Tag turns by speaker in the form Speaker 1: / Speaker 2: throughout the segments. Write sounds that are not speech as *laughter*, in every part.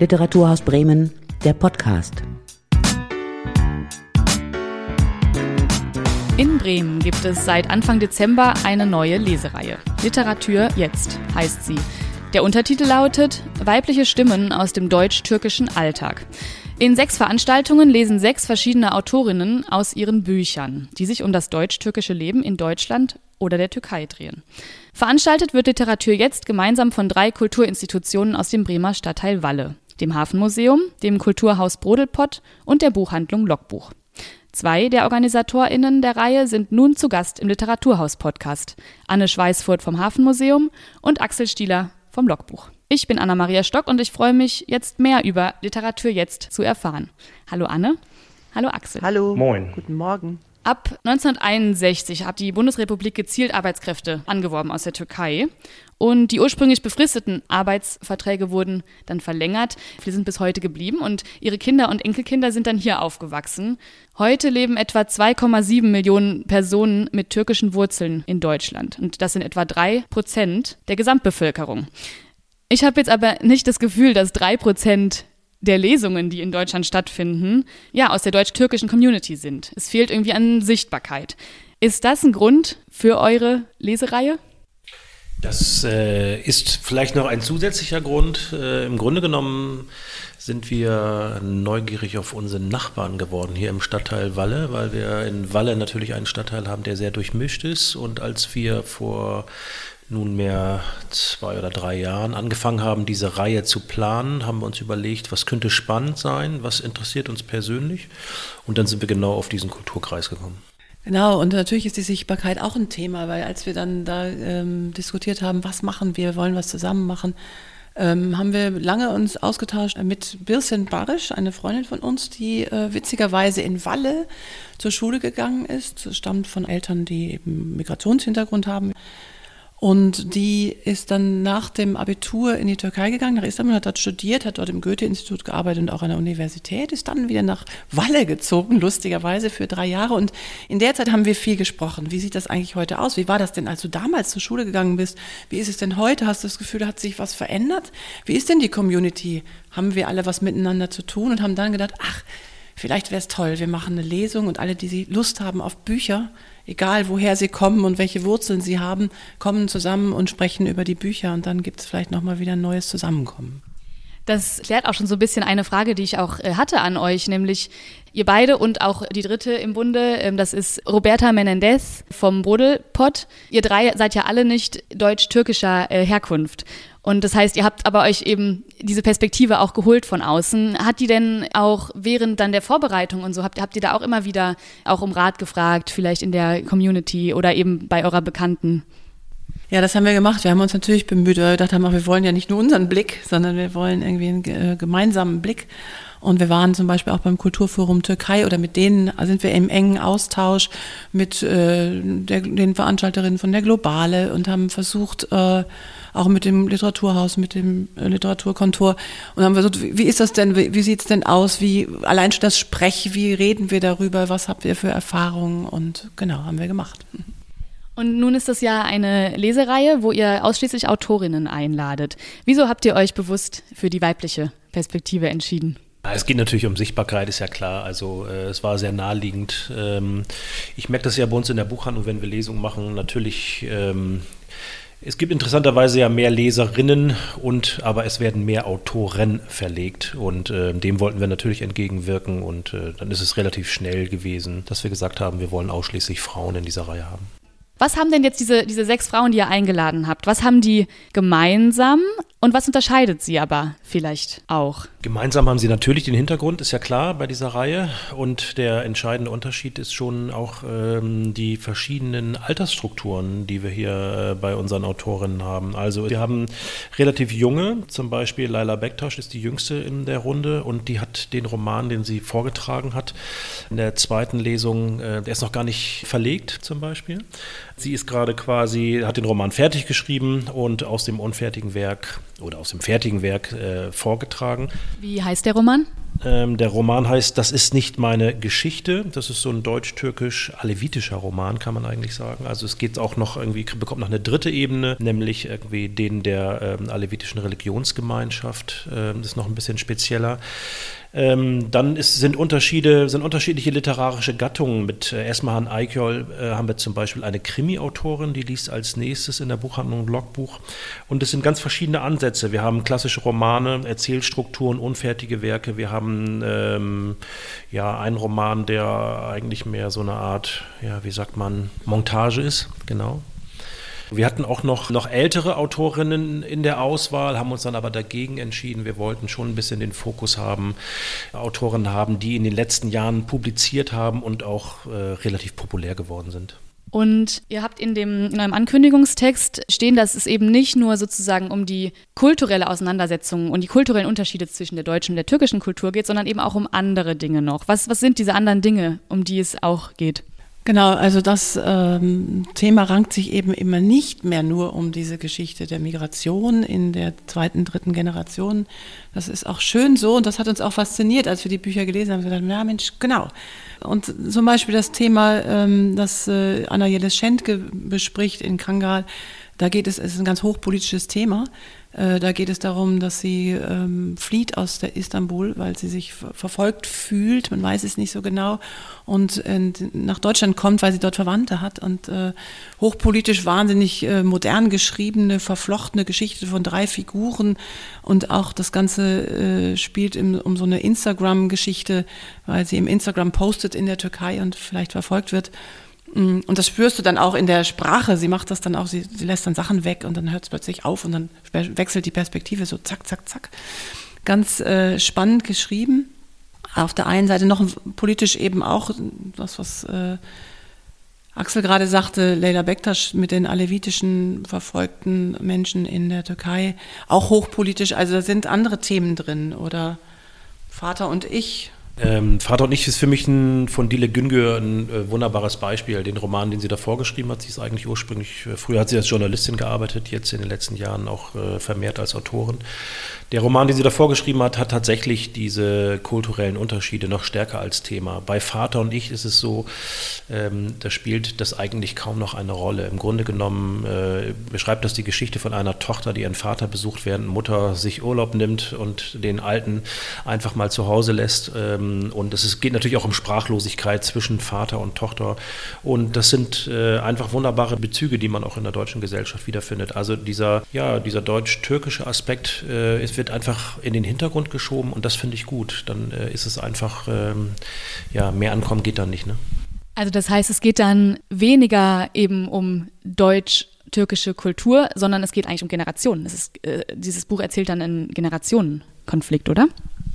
Speaker 1: Literaturhaus Bremen, der Podcast.
Speaker 2: In Bremen gibt es seit Anfang Dezember eine neue Lesereihe. Literatur jetzt heißt sie. Der Untertitel lautet Weibliche Stimmen aus dem deutsch-türkischen Alltag. In sechs Veranstaltungen lesen sechs verschiedene Autorinnen aus ihren Büchern, die sich um das deutsch-türkische Leben in Deutschland oder der Türkei drehen. Veranstaltet wird Literatur jetzt gemeinsam von drei Kulturinstitutionen aus dem Bremer Stadtteil Walle, dem Hafenmuseum, dem Kulturhaus Brodelpott und der Buchhandlung Logbuch. Zwei der OrganisatorInnen der Reihe sind nun zu Gast im Literaturhaus-Podcast. Anne Schweißfurt vom Hafenmuseum und Axel Stieler vom Logbuch. Ich bin Anna-Maria Stock und ich freue mich, jetzt mehr über Literatur jetzt zu erfahren. Hallo Anne. Hallo Axel.
Speaker 3: Hallo.
Speaker 4: Moin.
Speaker 3: Guten Morgen.
Speaker 2: Ab 1961 hat die Bundesrepublik gezielt Arbeitskräfte angeworben aus der Türkei. Und die ursprünglich befristeten Arbeitsverträge wurden dann verlängert. Viele sind bis heute geblieben und ihre Kinder und Enkelkinder sind dann hier aufgewachsen. Heute leben etwa 2,7 Millionen Personen mit türkischen Wurzeln in Deutschland. Und das sind etwa drei Prozent der Gesamtbevölkerung. Ich habe jetzt aber nicht das Gefühl, dass drei Prozent der Lesungen, die in Deutschland stattfinden, ja, aus der deutsch-türkischen Community sind. Es fehlt irgendwie an Sichtbarkeit. Ist das ein Grund für eure Lesereihe?
Speaker 4: Das äh, ist vielleicht noch ein zusätzlicher Grund. Äh, Im Grunde genommen sind wir neugierig auf unsere Nachbarn geworden hier im Stadtteil Walle, weil wir in Walle natürlich einen Stadtteil haben, der sehr durchmischt ist. Und als wir vor nunmehr zwei oder drei Jahren angefangen haben, diese Reihe zu planen, haben wir uns überlegt, was könnte spannend sein, was interessiert uns persönlich. Und dann sind wir genau auf diesen Kulturkreis gekommen.
Speaker 3: Genau, und natürlich ist die Sichtbarkeit auch ein Thema, weil als wir dann da ähm, diskutiert haben, was machen wir, wollen was zusammen machen, ähm, haben wir lange uns ausgetauscht mit Birsen Barisch, eine Freundin von uns, die äh, witzigerweise in Walle zur Schule gegangen ist, stammt von Eltern, die eben Migrationshintergrund haben. Und die ist dann nach dem Abitur in die Türkei gegangen, nach Istanbul, hat dort studiert, hat dort im Goethe-Institut gearbeitet und auch an der Universität, ist dann wieder nach Walle gezogen, lustigerweise für drei Jahre. Und in der Zeit haben wir viel gesprochen. Wie sieht das eigentlich heute aus? Wie war das denn, als du damals zur Schule gegangen bist? Wie ist es denn heute? Hast du das Gefühl, hat sich was verändert? Wie ist denn die Community? Haben wir alle was miteinander zu tun und haben dann gedacht, ach, vielleicht wäre es toll, wir machen eine Lesung und alle, die Lust haben auf Bücher, egal woher sie kommen und welche Wurzeln sie haben, kommen zusammen und sprechen über die Bücher und dann gibt es vielleicht nochmal wieder ein neues Zusammenkommen.
Speaker 2: Das klärt auch schon so ein bisschen eine Frage, die ich auch äh, hatte an euch, nämlich ihr beide und auch die dritte im Bunde, ähm, das ist Roberta Menendez vom Brodelpott. Ihr drei seid ja alle nicht deutsch-türkischer äh, Herkunft. Und das heißt, ihr habt aber euch eben diese Perspektive auch geholt von außen. Hat die denn auch während dann der Vorbereitung und so, habt, habt ihr da auch immer wieder auch um Rat gefragt, vielleicht in der Community oder eben bei eurer Bekannten?
Speaker 3: Ja, das haben wir gemacht. Wir haben uns natürlich bemüht, weil wir gedacht haben, wir wollen ja nicht nur unseren Blick, sondern wir wollen irgendwie einen äh, gemeinsamen Blick. Und wir waren zum Beispiel auch beim Kulturforum Türkei oder mit denen sind wir im engen Austausch mit äh, der, den Veranstalterinnen von der Globale und haben versucht, äh, auch mit dem Literaturhaus, mit dem äh, Literaturkontor und haben versucht, wie, wie ist das denn, wie, wie sieht es denn aus, wie allein schon das Sprech, wie reden wir darüber, was habt ihr für Erfahrungen und genau, haben wir gemacht.
Speaker 2: Und nun ist das ja eine Lesereihe, wo ihr ausschließlich Autorinnen einladet. Wieso habt ihr euch bewusst für die weibliche Perspektive entschieden?
Speaker 4: Es geht natürlich um Sichtbarkeit, ist ja klar. Also äh, es war sehr naheliegend. Ähm, ich merke das ja bei uns in der Buchhandlung, wenn wir Lesungen machen. Natürlich, ähm, es gibt interessanterweise ja mehr Leserinnen und aber es werden mehr Autoren verlegt und äh, dem wollten wir natürlich entgegenwirken und äh, dann ist es relativ schnell gewesen, dass wir gesagt haben, wir wollen ausschließlich Frauen in dieser Reihe haben.
Speaker 2: Was haben denn jetzt diese, diese sechs Frauen, die ihr eingeladen habt, was haben die gemeinsam und was unterscheidet sie aber vielleicht auch?
Speaker 4: Gemeinsam haben sie natürlich den Hintergrund, ist ja klar bei dieser Reihe. Und der entscheidende Unterschied ist schon auch ähm, die verschiedenen Altersstrukturen, die wir hier äh, bei unseren Autorinnen haben. Also wir haben relativ junge, zum Beispiel Laila Bektasch ist die jüngste in der Runde und die hat den Roman, den sie vorgetragen hat, in der zweiten Lesung, äh, der ist noch gar nicht verlegt zum Beispiel. Sie ist gerade quasi, hat den Roman fertig geschrieben und aus dem unfertigen Werk oder aus dem fertigen Werk äh, vorgetragen.
Speaker 2: Wie heißt der Roman?
Speaker 4: Ähm, der Roman heißt Das ist nicht meine Geschichte. Das ist so ein deutsch-türkisch-alevitischer Roman, kann man eigentlich sagen. Also es geht auch noch irgendwie, bekommt noch eine dritte Ebene, nämlich irgendwie den der ähm, alevitischen Religionsgemeinschaft. Ähm, das ist noch ein bisschen spezieller. Ähm, dann ist, sind, Unterschiede, sind unterschiedliche literarische Gattungen. Mit äh, Esmahan Eichol äh, haben wir zum Beispiel eine Krimi-Autorin, die liest als nächstes in der Buchhandlung Logbuch. Und es sind ganz verschiedene Ansätze. Wir haben klassische Romane, Erzählstrukturen, unfertige Werke. Wir haben ähm, ja einen Roman, der eigentlich mehr so eine Art, ja, wie sagt man, Montage ist, genau. Wir hatten auch noch, noch ältere Autorinnen in der Auswahl, haben uns dann aber dagegen entschieden. Wir wollten schon ein bisschen den Fokus haben, Autorinnen haben, die in den letzten Jahren publiziert haben und auch äh, relativ populär geworden sind.
Speaker 2: Und ihr habt in dem in eurem Ankündigungstext stehen, dass es eben nicht nur sozusagen um die kulturelle Auseinandersetzung und die kulturellen Unterschiede zwischen der deutschen und der türkischen Kultur geht, sondern eben auch um andere Dinge noch. Was, was sind diese anderen Dinge, um die es auch geht?
Speaker 3: Genau, also das ähm, Thema rankt sich eben immer nicht mehr nur um diese Geschichte der Migration in der zweiten, dritten Generation. Das ist auch schön so und das hat uns auch fasziniert, als wir die Bücher gelesen haben. Wir dachten, ja Mensch, genau. Und zum Beispiel das Thema, ähm, das äh, Anna Jeles Schentke bespricht in Kangal, da geht es, es ist ein ganz hochpolitisches Thema. Äh, da geht es darum, dass sie ähm, flieht aus der Istanbul, weil sie sich verfolgt fühlt. Man weiß es nicht so genau. Und äh, nach Deutschland kommt, weil sie dort Verwandte hat. Und äh, hochpolitisch wahnsinnig äh, modern geschriebene, verflochtene Geschichte von drei Figuren. Und auch das Ganze äh, spielt im, um so eine Instagram-Geschichte, weil sie im Instagram postet in der Türkei und vielleicht verfolgt wird. Mm, und das spürst du dann auch in der Sprache. Sie macht das dann auch, sie, sie lässt dann Sachen weg und dann hört es plötzlich auf und dann wechselt die Perspektive so zack, zack, zack. Ganz äh, spannend geschrieben. Auf der einen Seite noch politisch eben auch das, was äh, Axel gerade sagte, Leila Bektasch mit den alevitischen verfolgten Menschen in der Türkei, auch hochpolitisch. Also da sind andere Themen drin. Oder Vater und ich,
Speaker 4: ähm, Vater und ich ist für mich ein, von Dile Güngör ein äh, wunderbares Beispiel. Den Roman, den sie da vorgeschrieben hat, sie ist eigentlich ursprünglich, äh, früher hat sie als Journalistin gearbeitet, jetzt in den letzten Jahren auch äh, vermehrt als Autorin. Der Roman, den sie da vorgeschrieben hat, hat tatsächlich diese kulturellen Unterschiede noch stärker als Thema. Bei Vater und ich ist es so, ähm, da spielt das eigentlich kaum noch eine Rolle. Im Grunde genommen äh, beschreibt das die Geschichte von einer Tochter, die ihren Vater besucht, während Mutter sich Urlaub nimmt und den Alten einfach mal zu Hause lässt. Ähm, und es geht natürlich auch um Sprachlosigkeit zwischen Vater und Tochter. Und das sind äh, einfach wunderbare Bezüge, die man auch in der deutschen Gesellschaft wiederfindet. Also dieser, ja, dieser deutsch-türkische Aspekt äh, ist wird einfach in den Hintergrund geschoben und das finde ich gut. Dann äh, ist es einfach, ähm, ja, mehr Ankommen geht dann nicht. Ne?
Speaker 2: Also das heißt, es geht dann weniger eben um deutsch-türkische Kultur, sondern es geht eigentlich um Generationen. Ist, äh, dieses Buch erzählt dann einen Generationenkonflikt, oder?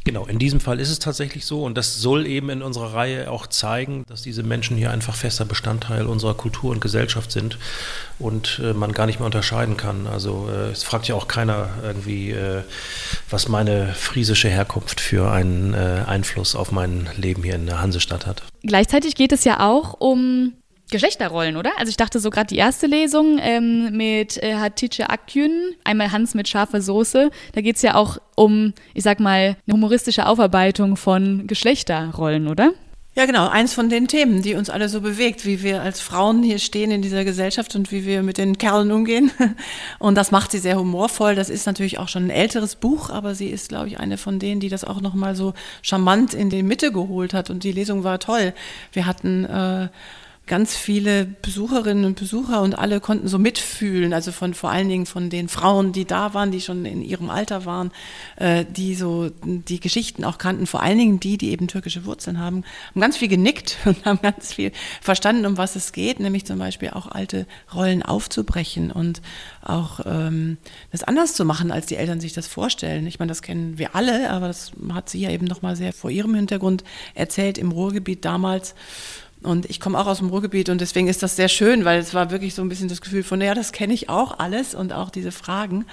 Speaker 4: Genau, in diesem Fall ist es tatsächlich so und das soll eben in unserer Reihe auch zeigen, dass diese Menschen hier einfach fester Bestandteil unserer Kultur und Gesellschaft sind und äh, man gar nicht mehr unterscheiden kann. Also äh, es fragt ja auch keiner irgendwie, äh, was meine friesische Herkunft für einen äh, Einfluss auf mein Leben hier in der Hansestadt hat.
Speaker 2: Gleichzeitig geht es ja auch um Geschlechterrollen, oder? Also ich dachte so gerade die erste Lesung ähm, mit äh, Hatice Akgün, einmal Hans mit scharfer Soße, da geht es ja auch um, ich sag mal, eine humoristische Aufarbeitung von Geschlechterrollen, oder?
Speaker 3: Ja, genau. Eins von den Themen, die uns alle so bewegt, wie wir als Frauen hier stehen in dieser Gesellschaft und wie wir mit den Kerlen umgehen. *laughs* Und das macht sie sehr humorvoll. Das ist natürlich auch schon ein älteres Buch, aber sie ist, glaube ich, eine von denen, die das auch nochmal so charmant in die Mitte geholt hat. Und die Lesung war toll. Wir hatten äh, ganz viele Besucherinnen und Besucher und alle konnten so mitfühlen, also von vor allen Dingen von den Frauen, die da waren, die schon in ihrem Alter waren, äh, die so die Geschichten auch kannten, vor allen Dingen die, die eben türkische Wurzeln haben, haben ganz viel genickt *laughs* und haben ganz viel verstanden, um was es geht, nämlich zum Beispiel auch alte Rollen aufzubrechen und auch ähm, das anders zu machen, als die Eltern sich das vorstellen. Ich meine, das kennen wir alle, aber das hat sie ja eben nochmal sehr vor ihrem Hintergrund erzählt im Ruhrgebiet damals und ich komme auch aus dem Ruhrgebiet und deswegen ist das sehr schön, weil es war wirklich so ein bisschen das Gefühl von, ja, das kenne ich auch alles und auch diese Fragen.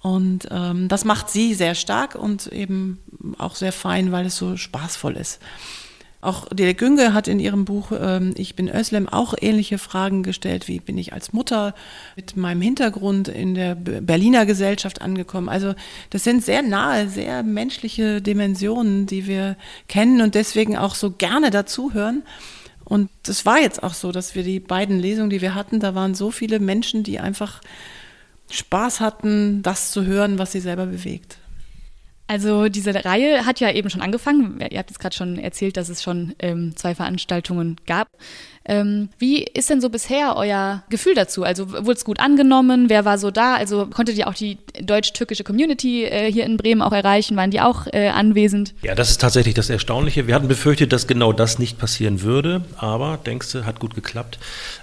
Speaker 3: Und ähm, das macht sie sehr stark und eben auch sehr fein, weil es so spaßvoll ist. Auch Dele Günge hat in ihrem Buch ähm, Ich bin Özlem auch ähnliche Fragen gestellt, wie bin ich als Mutter mit meinem Hintergrund in der Berliner Gesellschaft angekommen. Also das sind sehr nahe, sehr menschliche Dimensionen, die wir kennen und deswegen auch so gerne dazuhören. Und es war jetzt auch so, dass wir die beiden Lesungen, die wir hatten, da waren so viele Menschen, die einfach Spaß hatten, das zu hören, was sie selber bewegt.
Speaker 2: Also diese Reihe hat ja eben schon angefangen. Ihr habt jetzt gerade schon erzählt, dass es schon ähm, zwei Veranstaltungen gab. Ähm, wie ist denn so bisher euer Gefühl dazu? Also wurde es gut angenommen? Wer war so da? Also konntet ihr auch die deutsch-türkische Community äh, hier in Bremen auch erreichen? Waren die auch äh, anwesend?
Speaker 4: Ja, das ist tatsächlich das Erstaunliche. Wir hatten befürchtet, dass genau das nicht passieren würde, aber denkst du, hat gut geklappt.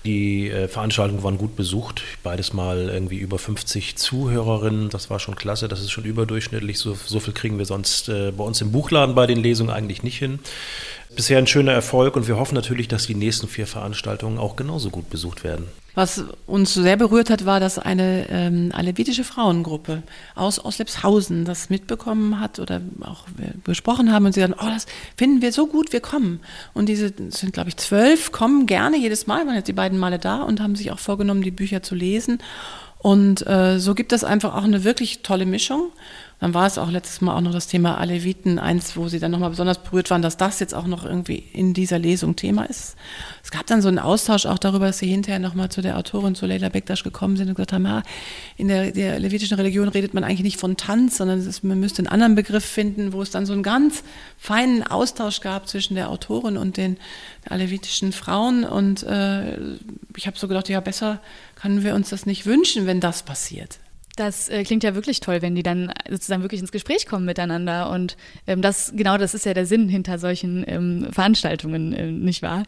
Speaker 4: Die äh, Veranstaltungen waren gut besucht. Beides mal irgendwie über 50 Zuhörerinnen. Das war schon klasse. Das ist schon überdurchschnittlich. So, so viel kriegen wir sonst äh, bei uns im Buchladen bei den Lesungen eigentlich nicht hin bisher ein schöner Erfolg und wir hoffen natürlich, dass die nächsten vier Veranstaltungen auch genauso gut besucht werden.
Speaker 3: Was uns sehr berührt hat, war, dass eine ähm, alevitische Frauengruppe aus Oslepshausen das mitbekommen hat oder auch besprochen haben und sie sagen, oh, das finden wir so gut, wir kommen. Und diese sind, glaube ich, zwölf, kommen gerne jedes Mal, waren jetzt die beiden Male da und haben sich auch vorgenommen, die Bücher zu lesen. Und äh, so gibt es einfach auch eine wirklich tolle Mischung. Dann war es auch letztes Mal auch noch das Thema Aleviten, eins, wo sie dann nochmal besonders berührt waren, dass das jetzt auch noch irgendwie in dieser Lesung Thema ist. Es gab dann so einen Austausch auch darüber, dass sie hinterher nochmal zu der Autorin, zu Leila Bektasch gekommen sind und gesagt haben, ja, in der, der levitischen Religion redet man eigentlich nicht von Tanz, sondern ist, man müsste einen anderen Begriff finden, wo es dann so einen ganz feinen Austausch gab zwischen der Autorin und den alevitischen Frauen. Und äh, ich habe so gedacht, ja, besser können wir uns das nicht wünschen, wenn das passiert.
Speaker 2: Das äh, klingt ja wirklich toll, wenn die dann sozusagen wirklich ins Gespräch kommen miteinander. Und ähm, das, genau das ist ja der Sinn hinter solchen ähm, Veranstaltungen, äh, nicht wahr?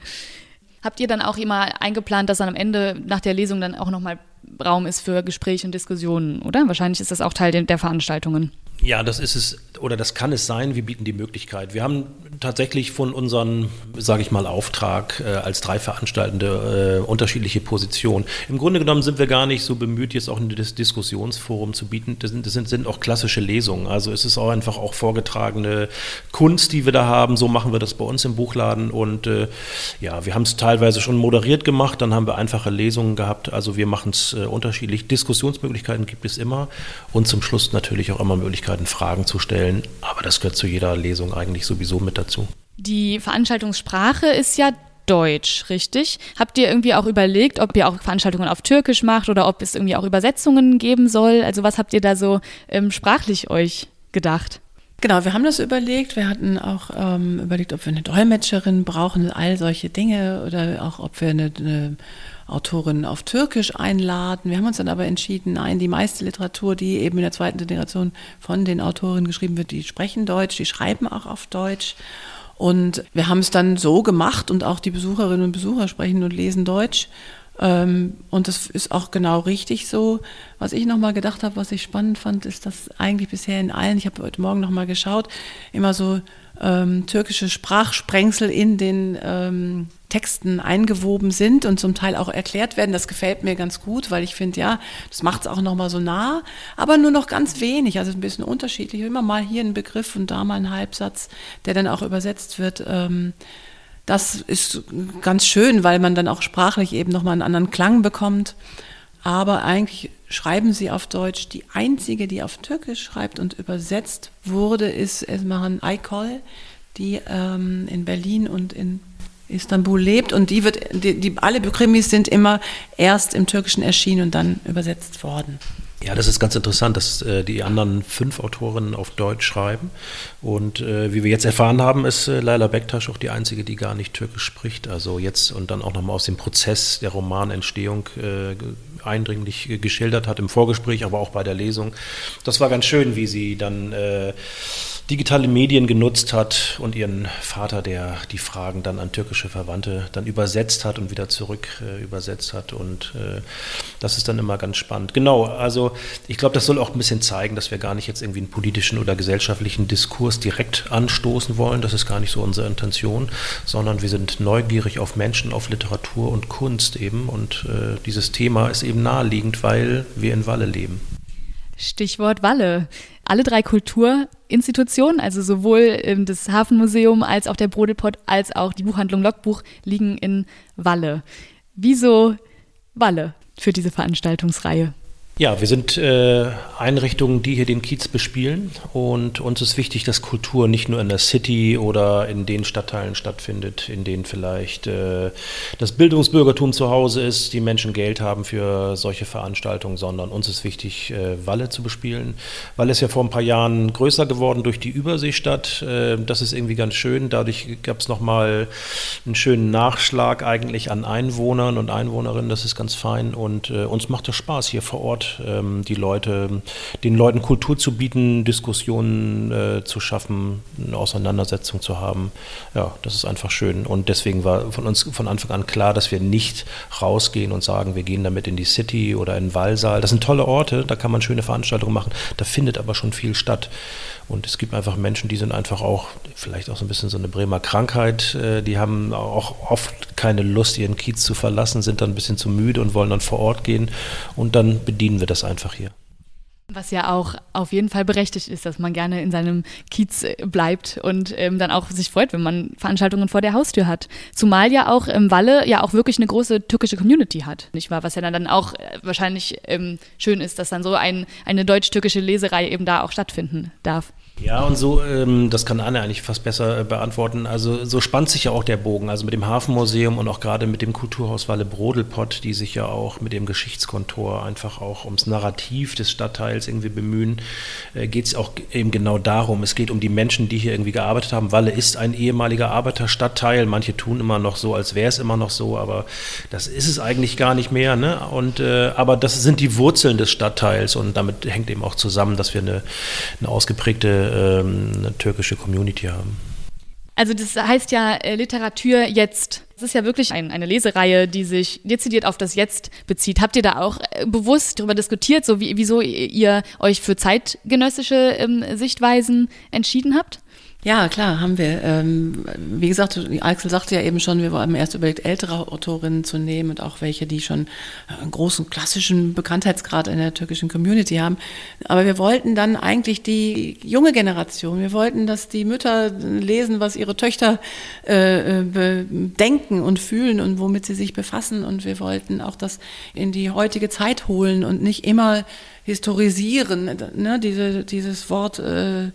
Speaker 2: Habt ihr dann auch immer eingeplant, dass dann am Ende nach der Lesung dann auch nochmal Raum ist für Gespräche und Diskussionen, oder? Wahrscheinlich ist das auch Teil der Veranstaltungen.
Speaker 4: Ja, das ist es oder das kann es sein. Wir bieten die Möglichkeit. Wir haben tatsächlich von unserem, sage ich mal, Auftrag äh, als drei Veranstaltende äh, unterschiedliche Positionen. Im Grunde genommen sind wir gar nicht so bemüht, jetzt auch ein Diskussionsforum zu bieten. Das sind, das sind, sind auch klassische Lesungen. Also es ist auch einfach auch vorgetragene Kunst, die wir da haben. So machen wir das bei uns im Buchladen. Und äh, ja, wir haben es teilweise schon moderiert gemacht. Dann haben wir einfache Lesungen gehabt. Also wir machen es äh, unterschiedlich. Diskussionsmöglichkeiten gibt es immer. Und zum Schluss natürlich auch immer Möglichkeiten, Fragen zu stellen stellen. Aber das gehört zu jeder Lesung eigentlich sowieso mit dazu.
Speaker 2: Die Veranstaltungssprache ist ja Deutsch, richtig? Habt ihr irgendwie auch überlegt, ob ihr auch Veranstaltungen auf Türkisch macht oder ob es irgendwie auch Übersetzungen geben soll? Also was habt ihr da so ähm, sprachlich euch gedacht?
Speaker 3: Genau, wir haben das überlegt. Wir hatten auch ähm, überlegt, ob wir eine Dolmetscherin brauchen, all solche Dinge oder auch, ob wir eine, eine Autorin auf Türkisch einladen. Wir haben uns dann aber entschieden, nein, die meiste Literatur, die eben in der zweiten Generation von den Autorinnen geschrieben wird, die sprechen Deutsch, die schreiben auch auf Deutsch. Und wir haben es dann so gemacht und auch die Besucherinnen und Besucher sprechen und lesen Deutsch. Ähm, und das ist auch genau richtig so. Was ich nochmal gedacht habe, was ich spannend fand, ist, dass eigentlich bisher in allen, ich habe heute Morgen nochmal geschaut, immer so ähm, türkische Sprachsprengsel in den ähm, Texten eingewoben sind und zum Teil auch erklärt werden. Das gefällt mir ganz gut, weil ich finde, ja, das macht es auch nochmal so nah, aber nur noch ganz wenig, also ein bisschen unterschiedlich. Immer mal hier ein Begriff und da mal ein Halbsatz, der dann auch übersetzt wird. Ähm, das ist ganz schön, weil man dann auch sprachlich eben nochmal einen anderen Klang bekommt. Aber eigentlich schreiben sie auf Deutsch. Die einzige, die auf Türkisch schreibt und übersetzt wurde, ist Esmahan Aykol, die ähm, in Berlin und in Istanbul lebt und die wird, die, die alle Krimis sind immer erst im Türkischen erschienen und dann übersetzt worden.
Speaker 4: Ja, das ist ganz interessant, dass äh, die anderen fünf Autorinnen auf Deutsch schreiben. Und äh, wie wir jetzt erfahren haben, ist äh, Laila Bektasch auch die einzige, die gar nicht Türkisch spricht. Also jetzt und dann auch nochmal aus dem Prozess der Romanentstehung äh, eindringlich geschildert hat im Vorgespräch, aber auch bei der Lesung. Das war ganz schön, wie sie dann äh, digitale Medien genutzt hat und ihren Vater, der die Fragen dann an türkische Verwandte dann übersetzt hat und wieder zurück äh, übersetzt hat. Und äh, das ist dann immer ganz spannend. Genau, also ich glaube, das soll auch ein bisschen zeigen, dass wir gar nicht jetzt irgendwie einen politischen oder gesellschaftlichen Diskurs direkt anstoßen wollen. Das ist gar nicht so unsere Intention, sondern wir sind neugierig auf Menschen, auf Literatur und Kunst eben. Und äh, dieses Thema ist eben naheliegend, weil wir in Walle leben.
Speaker 2: Stichwort Walle. Alle drei Kulturinstitutionen, also sowohl ähm, das Hafenmuseum als auch der Brodelpott als auch die Buchhandlung Logbuch liegen in Walle. Wieso Walle für diese Veranstaltungsreihe?
Speaker 4: Ja, wir sind äh, Einrichtungen, die hier den Kiez bespielen und uns ist wichtig, dass Kultur nicht nur in der City oder in den Stadtteilen stattfindet, in denen vielleicht äh, das Bildungsbürgertum zu Hause ist, die Menschen Geld haben für solche Veranstaltungen, sondern uns ist wichtig, äh, Walle zu bespielen. Walle ist ja vor ein paar Jahren größer geworden durch die Überseestadt. Äh, das ist irgendwie ganz schön. Dadurch gab es nochmal einen schönen Nachschlag eigentlich an Einwohnern und Einwohnerinnen. Das ist ganz fein und äh, uns macht das Spaß hier vor Ort ähm, die Leute, den Leuten Kultur zu bieten, Diskussionen äh, zu schaffen, eine Auseinandersetzung zu haben. Ja, das ist einfach schön. Und deswegen war von uns von Anfang an klar, dass wir nicht rausgehen und sagen, wir gehen damit in die City oder in den Wallsaal. Das sind tolle Orte, da kann man schöne Veranstaltungen machen. Da findet aber schon viel statt. Und es gibt einfach Menschen, die sind einfach auch, vielleicht auch so ein bisschen so eine Bremer Krankheit, äh, die haben auch oft keine Lust, ihren Kiez zu verlassen, sind dann ein bisschen zu müde und wollen dann vor Ort gehen. Und dann bedienen wir das einfach hier.
Speaker 2: Was ja auch auf jeden Fall berechtigt ist, dass man gerne in seinem Kiez äh, bleibt und ähm, dann auch sich freut, wenn man Veranstaltungen vor der Haustür hat. Zumal ja auch im Walle ja auch wirklich eine große türkische Community hat, nicht wahr? Was ja dann auch äh, wahrscheinlich ähm, schön ist, dass dann so ein, eine deutsch-türkische Leserei eben da auch stattfinden darf.
Speaker 4: Ja, und so, ähm, das kann Anne eigentlich fast besser äh, beantworten. Also so spannt sich ja auch der Bogen. Also mit dem Hafenmuseum und auch gerade mit dem Kulturhaus Walle Brodelpott, die sich ja auch mit dem Geschichtskontor einfach auch ums Narrativ des Stadtteils irgendwie bemühen, äh, geht es auch eben genau darum. Es geht um die Menschen, die hier irgendwie gearbeitet haben. Walle ist ein ehemaliger Arbeiterstadtteil. Manche tun immer noch so, als wäre es immer noch so, aber das ist es eigentlich gar nicht mehr. Ne? Und, äh, aber das sind die Wurzeln des Stadtteils und damit hängt eben auch zusammen, dass wir eine, eine ausgeprägte ähm, eine türkische Community haben.
Speaker 2: Also das heißt ja äh, Literatur jetzt. Das ist ja wirklich ein, eine Lesereihe, die sich dezidiert auf das Jetzt bezieht. Habt ihr da auch äh, bewusst darüber diskutiert, so wie, wieso ihr euch für zeitgenössische ähm, Sichtweisen entschieden habt?
Speaker 3: Ja, klar, haben wir. Ähm, wie gesagt, Axel sagte ja eben schon, wir haben erst überlegt, ältere Autorinnen zu nehmen und auch welche, die schon einen großen klassischen Bekanntheitsgrad in der türkischen Community haben. Aber wir wollten dann eigentlich die junge Generation, wir wollten, dass die Mütter lesen, was ihre Töchter äh, denken und fühlen und womit sie sich befassen. Und wir wollten auch das in die heutige Zeit holen und nicht immer historisieren. Ne? Diese, dieses Wort äh,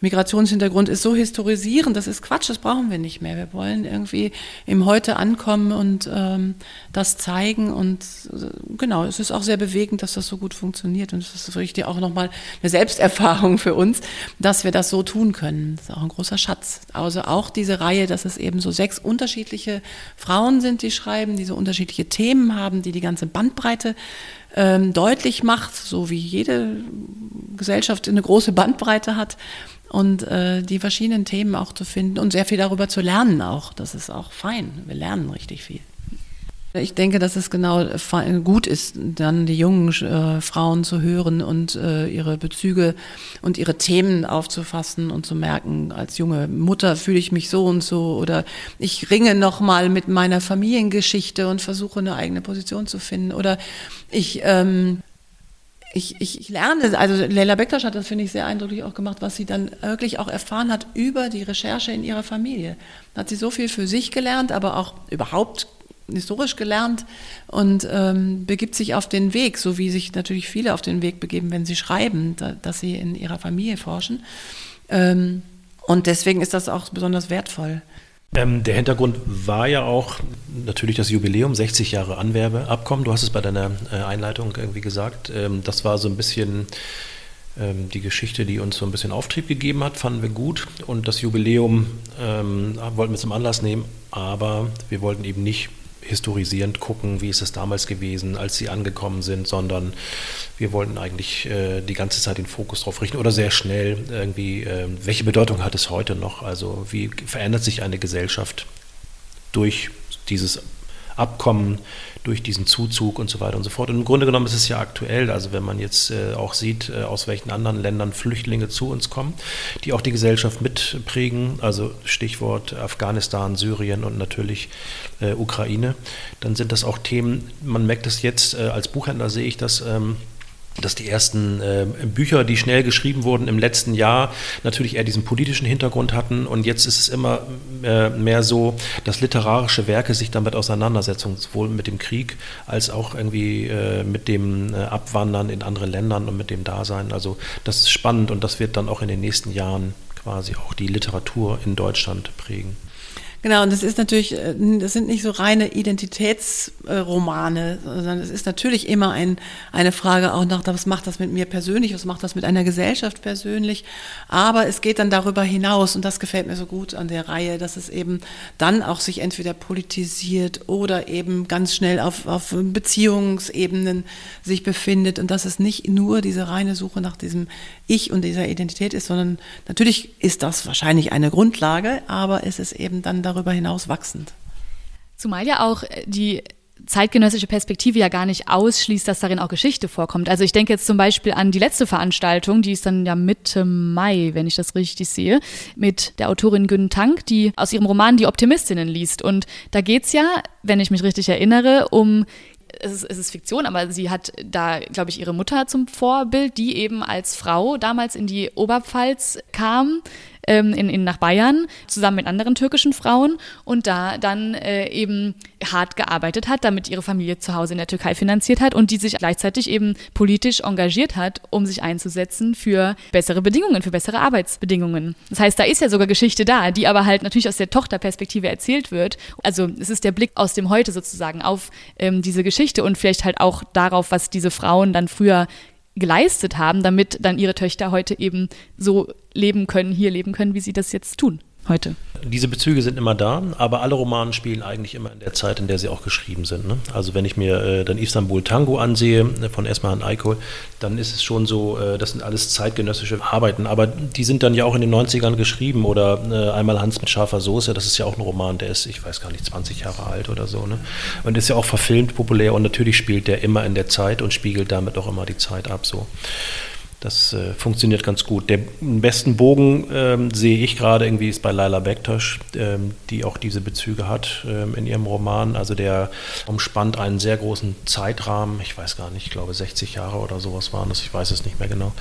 Speaker 3: Migrationshintergrund ist so historisierend, das ist Quatsch, das brauchen wir nicht mehr. Wir wollen irgendwie im Heute ankommen und ähm, das zeigen und äh, genau, es ist auch sehr bewegend, dass das so gut funktioniert und es ist richtig auch nochmal eine Selbsterfahrung für uns, dass wir das so tun können. Das ist auch ein großer Schatz. Also auch diese Reihe, dass es eben so sechs unterschiedliche Frauen sind, die schreiben, die so unterschiedliche Themen haben, die die ganze Bandbreite ähm, deutlich macht, so wie jede Gesellschaft eine große Bandbreite hat und äh, die verschiedenen Themen auch zu finden und sehr viel darüber zu lernen auch. Das ist auch fein. Wir lernen richtig viel. Ich denke, dass es genau gut ist, dann die jungen äh, Frauen zu hören und äh, ihre Bezüge und ihre Themen aufzufassen und zu merken, als junge Mutter fühle ich mich so und so oder ich ringe nochmal mit meiner Familiengeschichte und versuche eine eigene Position zu finden oder ich ähm, ich, ich, ich lerne, also Leila Bektasch hat das, finde ich, sehr eindrücklich auch gemacht, was sie dann wirklich auch erfahren hat über die Recherche in ihrer Familie. Da hat sie so viel für sich gelernt, aber auch überhaupt historisch gelernt und ähm, begibt sich auf den Weg, so wie sich natürlich viele auf den Weg begeben, wenn sie schreiben, da, dass sie in ihrer Familie forschen. Ähm, und deswegen ist das auch besonders wertvoll.
Speaker 4: Ähm, der Hintergrund war ja auch natürlich das Jubiläum, 60 Jahre Anwerbeabkommen. Du hast es bei deiner äh, Einleitung irgendwie gesagt. Ähm, das war so ein bisschen ähm, die Geschichte, die uns so ein bisschen Auftrieb gegeben hat, fanden wir gut. Und das Jubiläum ähm, wollten wir zum Anlass nehmen, aber wir wollten eben nicht historisierend gucken, wie ist es damals gewesen, als sie angekommen sind, sondern wir wollten eigentlich äh, die ganze Zeit den Fokus darauf richten oder sehr schnell irgendwie, äh, welche Bedeutung hat es heute noch? Also wie verändert sich eine Gesellschaft durch dieses Abkommen, durch diesen Zuzug und so weiter und so fort. Und im Grunde genommen ist es ja aktuell, also wenn man jetzt äh, auch sieht, äh, aus welchen anderen Ländern Flüchtlinge zu uns kommen, die auch die Gesellschaft mitprägen, also Stichwort Afghanistan, Syrien und natürlich äh, Ukraine, dann sind das auch Themen, man merkt es jetzt, als Buchhändler sehe ich das, ähm, dass die ersten äh, Bücher, die schnell geschrieben wurden im letzten Jahr, natürlich eher diesen politischen Hintergrund hatten. Und jetzt ist es immer äh, mehr so, dass literarische Werke sich damit auseinandersetzen, sowohl mit dem Krieg als auch irgendwie äh, mit dem äh, Abwandern in andere Ländern und mit dem Dasein. Also das ist spannend und das wird dann auch in den nächsten Jahren quasi auch die Literatur in Deutschland prägen.
Speaker 3: Genau, und das ist natürlich, äh, das sind nicht so reine Identitätsromane, sondern es ist natürlich immer ein, eine Frage auch nach, was macht das mit mir persönlich, was macht das mit einer Gesellschaft persönlich. Aber es geht dann darüber hinaus und das gefällt mir so gut an der Reihe, dass es eben dann auch sich entweder politisiert oder eben ganz schnell auf, auf Beziehungsebenen sich befindet und dass es nicht nur diese reine Suche nach diesem Ich und dieser Identität ist, sondern natürlich ist das wahrscheinlich eine Grundlage, aber es ist eben dann darüber hinaus wachsend.
Speaker 2: Zumal ja auch äh, die zeitgenössische Perspektive ja gar nicht ausschließt, dass darin auch Geschichte vorkommt. Also ich denke jetzt zum Beispiel an die letzte Veranstaltung, die ist dann ja Mitte Mai, wenn ich das richtig sehe, mit der Autorin Gün Tank, die aus ihrem Roman Die Optimistinnen liest. Und da geht es ja, wenn ich mich richtig erinnere, um es ist, es ist Fiktion, aber sie hat da, glaube ich, ihre Mutter zum Vorbild, die eben als Frau damals in die Oberpfalz kam, ähm, in, in, nach Bayern, zusammen mit anderen türkischen Frauen und da dann äh, eben hart gearbeitet hat, damit ihre Familie zu Hause in der Türkei finanziert hat und die sich gleichzeitig eben politisch engagiert hat, um sich einzusetzen für bessere Bedingungen, für bessere Arbeitsbedingungen. Das heißt, da ist ja sogar Geschichte da, die aber halt natürlich aus der Tochterperspektive erzählt wird. Also es ist der Blick aus dem Heute sozusagen auf ähm, diese Geschichte und vielleicht halt auch darauf, was diese Frauen dann früher geleistet haben, damit dann ihre Töchter heute eben so leben können, hier leben können, wie sie das jetzt tun heute.
Speaker 4: Diese Bezüge sind immer da, aber alle Romane spielen eigentlich immer in der Zeit, in der sie auch geschrieben sind. Ne? Also wenn ich mir äh, dann Istanbul Tango ansehe äh, von Esmahan Aykol, dann ist es schon so, äh, das sind alles zeitgenössische Arbeiten, aber die sind dann ja auch in den 90ern geschrieben oder äh, einmal Hans mit scharfer Soße, das ist ja auch ein Roman, der ist, ich weiß gar nicht, 20 Jahre alt oder so. Ne? Und ist ja auch verfilmt populär und natürlich spielt der immer in der Zeit und spiegelt damit auch immer die Zeit ab. So. Das äh, funktioniert ganz gut. Der besten Bogen ähm, sehe ich gerade irgendwie ist bei Laila Bektasch, ähm, die auch diese Bezüge hat ähm, in ihrem Roman. Also der umspannt einen sehr großen Zeitrahmen. Ich weiß gar nicht, ich glaube 60 Jahre oder sowas waren das. Ich weiß es nicht mehr genau.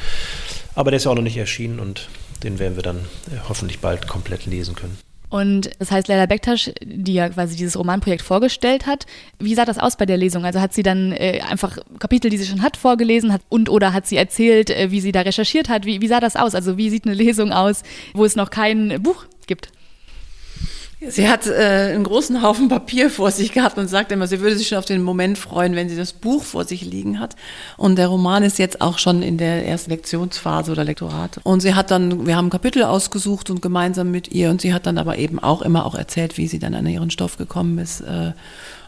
Speaker 4: Aber der ist ja auch noch nicht erschienen und den werden wir dann äh, hoffentlich bald komplett lesen können.
Speaker 2: Und das heißt, Leila Bektasch, die ja quasi dieses Romanprojekt vorgestellt hat, wie sah das aus bei der Lesung? Also hat sie dann äh, einfach Kapitel, die sie schon hat, vorgelesen hat und oder hat sie erzählt, äh, wie sie da recherchiert hat? Wie, wie sah das aus? Also wie sieht eine Lesung aus, wo es noch kein Buch gibt?
Speaker 3: Sie hat äh, einen großen Haufen Papier vor sich gehabt und sagt immer, sie würde sich schon auf den Moment freuen, wenn sie das Buch vor sich liegen hat. Und der Roman ist jetzt auch schon in der ersten Lektionsphase oder Lektorat. Und sie hat dann, wir haben Kapitel ausgesucht und gemeinsam mit ihr und sie hat dann aber eben auch immer auch erzählt, wie sie dann an ihren Stoff gekommen ist. Äh,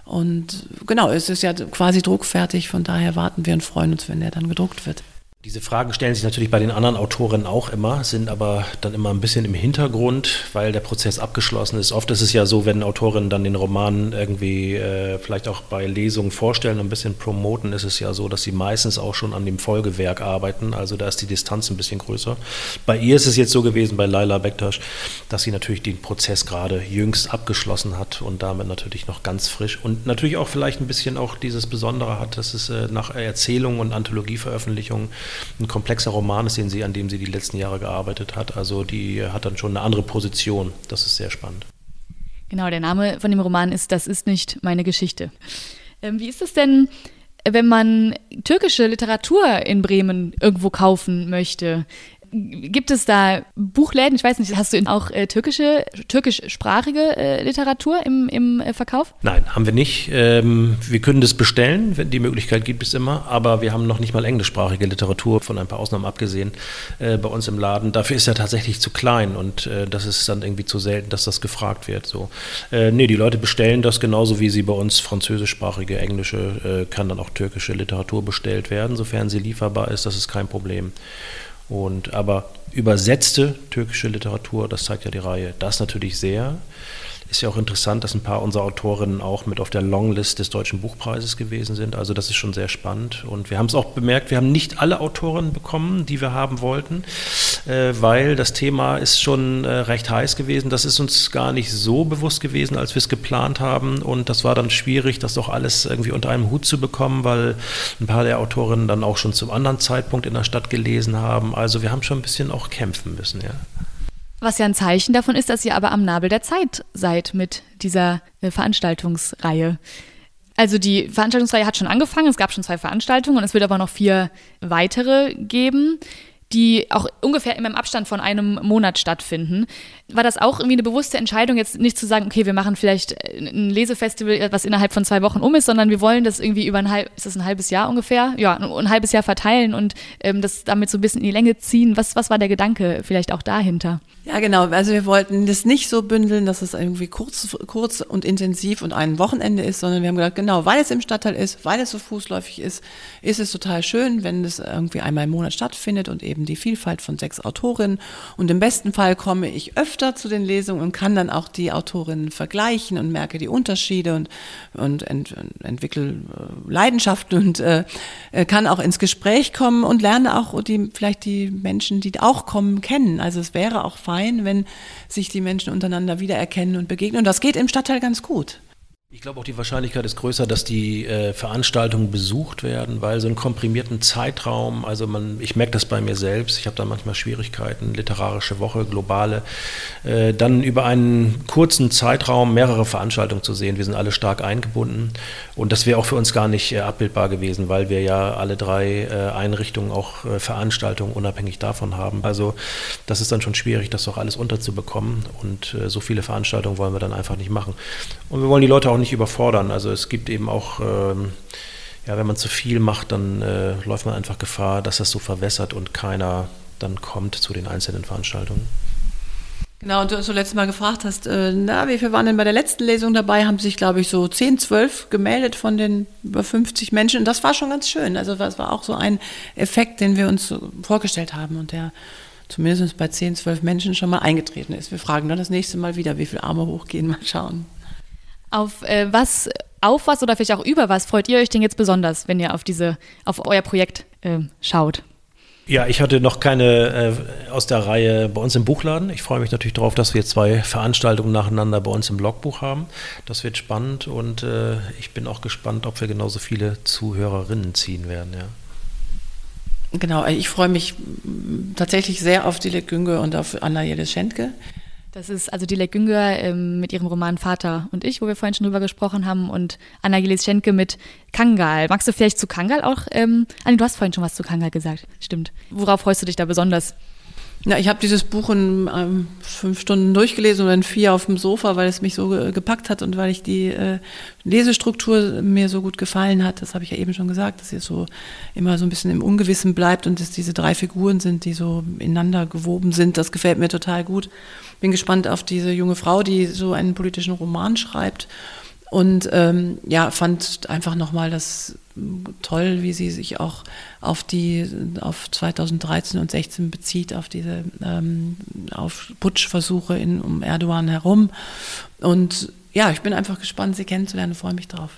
Speaker 3: und genau, es ist ja quasi druckfertig, von daher warten wir und freuen uns, wenn der dann gedruckt wird.
Speaker 4: Diese Fragen stellen sich natürlich bei den anderen Autorinnen auch immer, sind aber dann immer ein bisschen im Hintergrund, weil der Prozess abgeschlossen ist. Oft ist es ja so, wenn Autorinnen dann den Roman irgendwie äh, vielleicht auch bei Lesungen vorstellen, ein bisschen promoten, ist es ja so, dass sie meistens auch schon an dem Folgewerk arbeiten. Also da ist die Distanz ein bisschen größer. Bei ihr ist es jetzt so gewesen, bei Laila Bektasch, dass sie natürlich den Prozess gerade jüngst abgeschlossen hat und damit natürlich noch ganz frisch und natürlich auch vielleicht ein bisschen auch dieses Besondere hat, dass es äh, nach Erzählungen und Anthologieveröffentlichungen ein komplexer Roman ist, den sie, an dem sie die letzten Jahre gearbeitet hat. Also die hat dann schon eine andere Position. Das ist sehr spannend.
Speaker 2: Genau, der Name von dem Roman ist Das ist nicht meine Geschichte. Ähm, wie ist es denn, wenn man türkische Literatur in Bremen irgendwo kaufen möchte? Gibt es da Buchläden? Ich weiß nicht, hast du auch äh, türkische, türkischsprachige äh, Literatur im, im äh, Verkauf?
Speaker 4: Nein, haben wir nicht. Ähm, wir können das bestellen, wenn die Möglichkeit gibt es immer, aber wir haben noch nicht mal englischsprachige Literatur, von ein paar Ausnahmen abgesehen, äh, bei uns im Laden. Dafür ist er tatsächlich zu klein und äh, das ist dann irgendwie zu selten, dass das gefragt wird. So. Äh, nee, die Leute bestellen das genauso wie sie bei uns französischsprachige, englische, kann dann auch türkische Literatur bestellt werden, sofern sie lieferbar ist, das ist kein Problem. Und, aber übersetzte türkische Literatur, das zeigt ja die Reihe, das natürlich sehr. Ist ja auch interessant, dass ein paar unserer Autorinnen auch mit auf der Longlist des Deutschen Buchpreises gewesen sind. Also das ist schon sehr spannend. Und wir haben es auch bemerkt, wir haben nicht alle Autorinnen bekommen, die wir haben wollten, äh, weil das Thema ist schon äh, recht heiß gewesen. Das ist uns gar nicht so bewusst gewesen, als wir es geplant haben. Und das war dann schwierig, das doch alles irgendwie unter einem Hut zu bekommen, weil ein paar der Autorinnen dann auch schon zum anderen Zeitpunkt in der Stadt gelesen haben. Also wir haben schon ein bisschen auch kämpfen müssen, ja.
Speaker 2: Was ja ein Zeichen davon ist, dass ihr aber am Nabel der Zeit seid mit dieser äh, Veranstaltungsreihe. Also die Veranstaltungsreihe hat schon angefangen, es gab schon zwei Veranstaltungen und es wird aber noch vier weitere geben die auch ungefähr immer im Abstand von einem Monat stattfinden. War das auch irgendwie eine bewusste Entscheidung, jetzt nicht zu sagen, okay, wir machen vielleicht ein Lesefestival, was innerhalb von zwei Wochen um ist, sondern wir wollen das irgendwie über ein halb, ist das ein halbes Jahr ungefähr? Ja, ein halbes Jahr verteilen und ähm, das damit so ein bisschen in die Länge ziehen. Was, was war der Gedanke vielleicht auch dahinter?
Speaker 3: Ja, genau. Also wir wollten das nicht so bündeln, dass es irgendwie kurz, kurz und intensiv und ein Wochenende ist, sondern wir haben gedacht, genau, weil es im Stadtteil ist, weil es so fußläufig ist, ist es total schön, wenn es irgendwie einmal im Monat stattfindet und eben die Vielfalt von sechs Autorinnen. Und im besten Fall komme ich öfter zu den Lesungen und kann dann auch die Autorinnen vergleichen und merke die Unterschiede und, und ent, entwickle äh, Leidenschaft und äh, äh, kann auch ins Gespräch kommen und lerne auch die, vielleicht die Menschen, die auch kommen, kennen. Also es wäre auch fein, wenn sich die Menschen untereinander wiedererkennen und begegnen. Und das geht im Stadtteil ganz gut.
Speaker 4: Ich glaube auch die Wahrscheinlichkeit ist größer, dass die äh, Veranstaltungen besucht werden, weil so einen komprimierten Zeitraum, also man, ich merke das bei mir selbst, ich habe da manchmal Schwierigkeiten, literarische Woche, globale, äh, dann über einen kurzen Zeitraum mehrere Veranstaltungen zu sehen. Wir sind alle stark eingebunden und das wäre auch für uns gar nicht äh, abbildbar gewesen, weil wir ja alle drei äh, Einrichtungen auch äh, Veranstaltungen unabhängig davon haben. Also das ist dann schon schwierig, das doch alles unterzubekommen und äh, so viele Veranstaltungen wollen wir dann einfach nicht machen. Und wir wollen die Leute auch nicht überfordern. Also es gibt eben auch, ähm, ja, wenn man zu viel macht, dann äh, läuft man einfach Gefahr, dass das so verwässert und keiner dann kommt zu den einzelnen Veranstaltungen.
Speaker 3: Genau, und du so letztes Mal gefragt hast, äh, na, wie viele waren denn bei der letzten Lesung dabei? Haben sich, glaube ich, so 10, 12 gemeldet von den über 50 Menschen. Und das war schon ganz schön. Also das war auch so ein Effekt, den wir uns vorgestellt haben und der zumindest bei 10, 12 Menschen schon mal eingetreten ist. Wir fragen dann das nächste Mal wieder, wie viele Arme hochgehen, mal schauen.
Speaker 2: Auf äh, was, auf was oder vielleicht auch über was freut ihr euch denn jetzt besonders, wenn ihr auf diese, auf euer Projekt äh, schaut?
Speaker 4: Ja, ich hatte noch keine äh, aus der Reihe bei uns im Buchladen. Ich freue mich natürlich darauf, dass wir zwei Veranstaltungen nacheinander bei uns im Blogbuch haben. Das wird spannend und äh, ich bin auch gespannt, ob wir genauso viele Zuhörerinnen ziehen werden. Ja.
Speaker 3: Genau, ich freue mich tatsächlich sehr auf Dilek Günge und auf Anna Jedes-Schendke.
Speaker 2: Das ist also Dilek Günger ähm, mit ihrem Roman Vater und ich, wo wir vorhin schon drüber gesprochen haben, und Anna Giles Schenke mit Kangal. Magst du vielleicht zu Kangal auch, ähm, Anni, du hast vorhin schon was zu Kangal gesagt, stimmt. Worauf freust du dich da besonders?
Speaker 3: Na, ich habe dieses Buch in ähm, fünf Stunden durchgelesen oder in vier auf dem Sofa, weil es mich so gepackt hat und weil ich die äh, Lesestruktur mir so gut gefallen hat. Das habe ich ja eben schon gesagt, dass es so immer so ein bisschen im Ungewissen bleibt und dass diese drei Figuren sind, die so ineinander gewoben sind. Das gefällt mir total gut. Bin gespannt auf diese junge Frau, die so einen politischen Roman schreibt und ähm, ja, fand einfach nochmal das toll, wie sie sich auch auf die, auf 2013 und 16 bezieht, auf diese, ähm, auf Putschversuche in, um Erdogan herum. Und ja, ich bin einfach gespannt, sie kennenzulernen, freue mich drauf.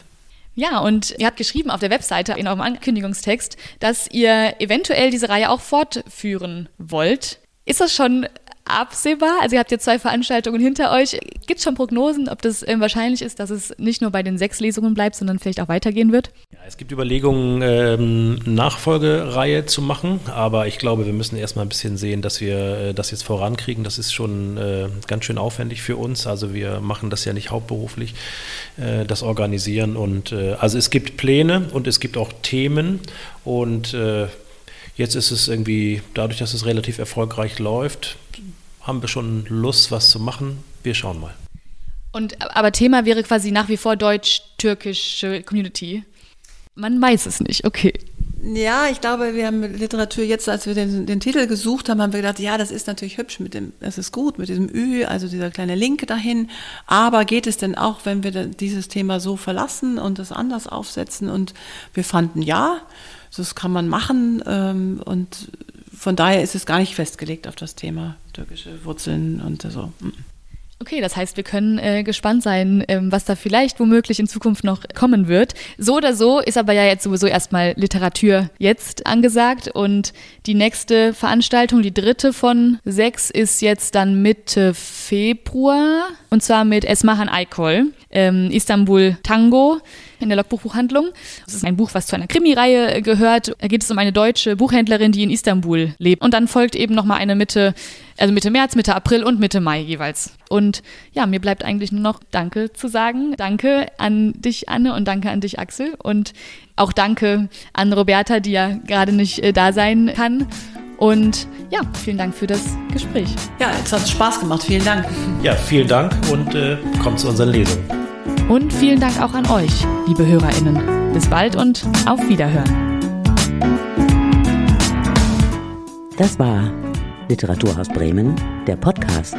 Speaker 2: Ja, und ihr habt geschrieben auf der Webseite in eurem Ankündigungstext, dass ihr eventuell diese Reihe auch fortführen wollt. Ist das schon absehbar? Also ihr habt jetzt zwei Veranstaltungen hinter euch. Gibt es schon Prognosen, ob das äh, wahrscheinlich ist, dass es nicht nur bei den sechs Lesungen bleibt, sondern vielleicht auch weitergehen wird?
Speaker 4: Ja, es gibt Überlegungen, ähm, Nachfolgereihe zu machen, aber ich glaube, wir müssen erstmal ein bisschen sehen, dass wir äh, das jetzt vorankriegen. Das ist schon äh, ganz schön aufwendig für uns. Also wir machen das ja nicht hauptberuflich, äh, das Organisieren. Und äh, also es gibt Pläne und es gibt auch Themen und äh, Jetzt ist es irgendwie, dadurch, dass es relativ erfolgreich läuft, haben wir schon Lust, was zu machen. Wir schauen mal.
Speaker 2: Und aber Thema wäre quasi nach wie vor deutsch-türkische Community. Man weiß es nicht, okay.
Speaker 3: Ja, ich glaube, wir haben mit Literatur jetzt, als wir den, den, Titel gesucht haben, haben wir gedacht, ja, das ist natürlich hübsch mit dem, das ist gut mit diesem Ü, also dieser kleine Link dahin. Aber geht es denn auch, wenn wir dieses Thema so verlassen und es anders aufsetzen? Und wir fanden ja, das kann man machen ähm, und von daher ist es gar nicht festgelegt auf das Thema türkische Wurzeln und so.
Speaker 2: Okay, das heißt, wir können äh, gespannt sein, ähm, was da vielleicht womöglich in Zukunft noch kommen wird. So oder so ist aber ja jetzt sowieso erstmal Literatur jetzt angesagt und die nächste Veranstaltung, die dritte von sechs, ist jetzt dann Mitte Februar und zwar mit Esmahan Aykol, ähm, Istanbul Tango in der Logbuchbuchhandlung. Das ist ein Buch, was zu einer Krimireihe gehört. Da geht es um eine deutsche Buchhändlerin, die in Istanbul lebt. Und dann folgt eben nochmal eine Mitte, also Mitte März, Mitte April und Mitte Mai jeweils. Und ja, mir bleibt eigentlich nur noch Danke zu sagen. Danke an dich, Anne, und danke an dich, Axel. Und auch Danke an Roberta, die ja gerade nicht äh, da sein kann. Und ja, vielen Dank für das Gespräch.
Speaker 3: Ja, es hat Spaß gemacht. Vielen Dank.
Speaker 4: Ja, vielen Dank und äh, kommt zu unseren Lesungen.
Speaker 2: Und vielen Dank auch an euch, liebe HörerInnen. Bis bald und auf Wiederhören.
Speaker 1: Das war Literaturhaus Bremen, der Podcast.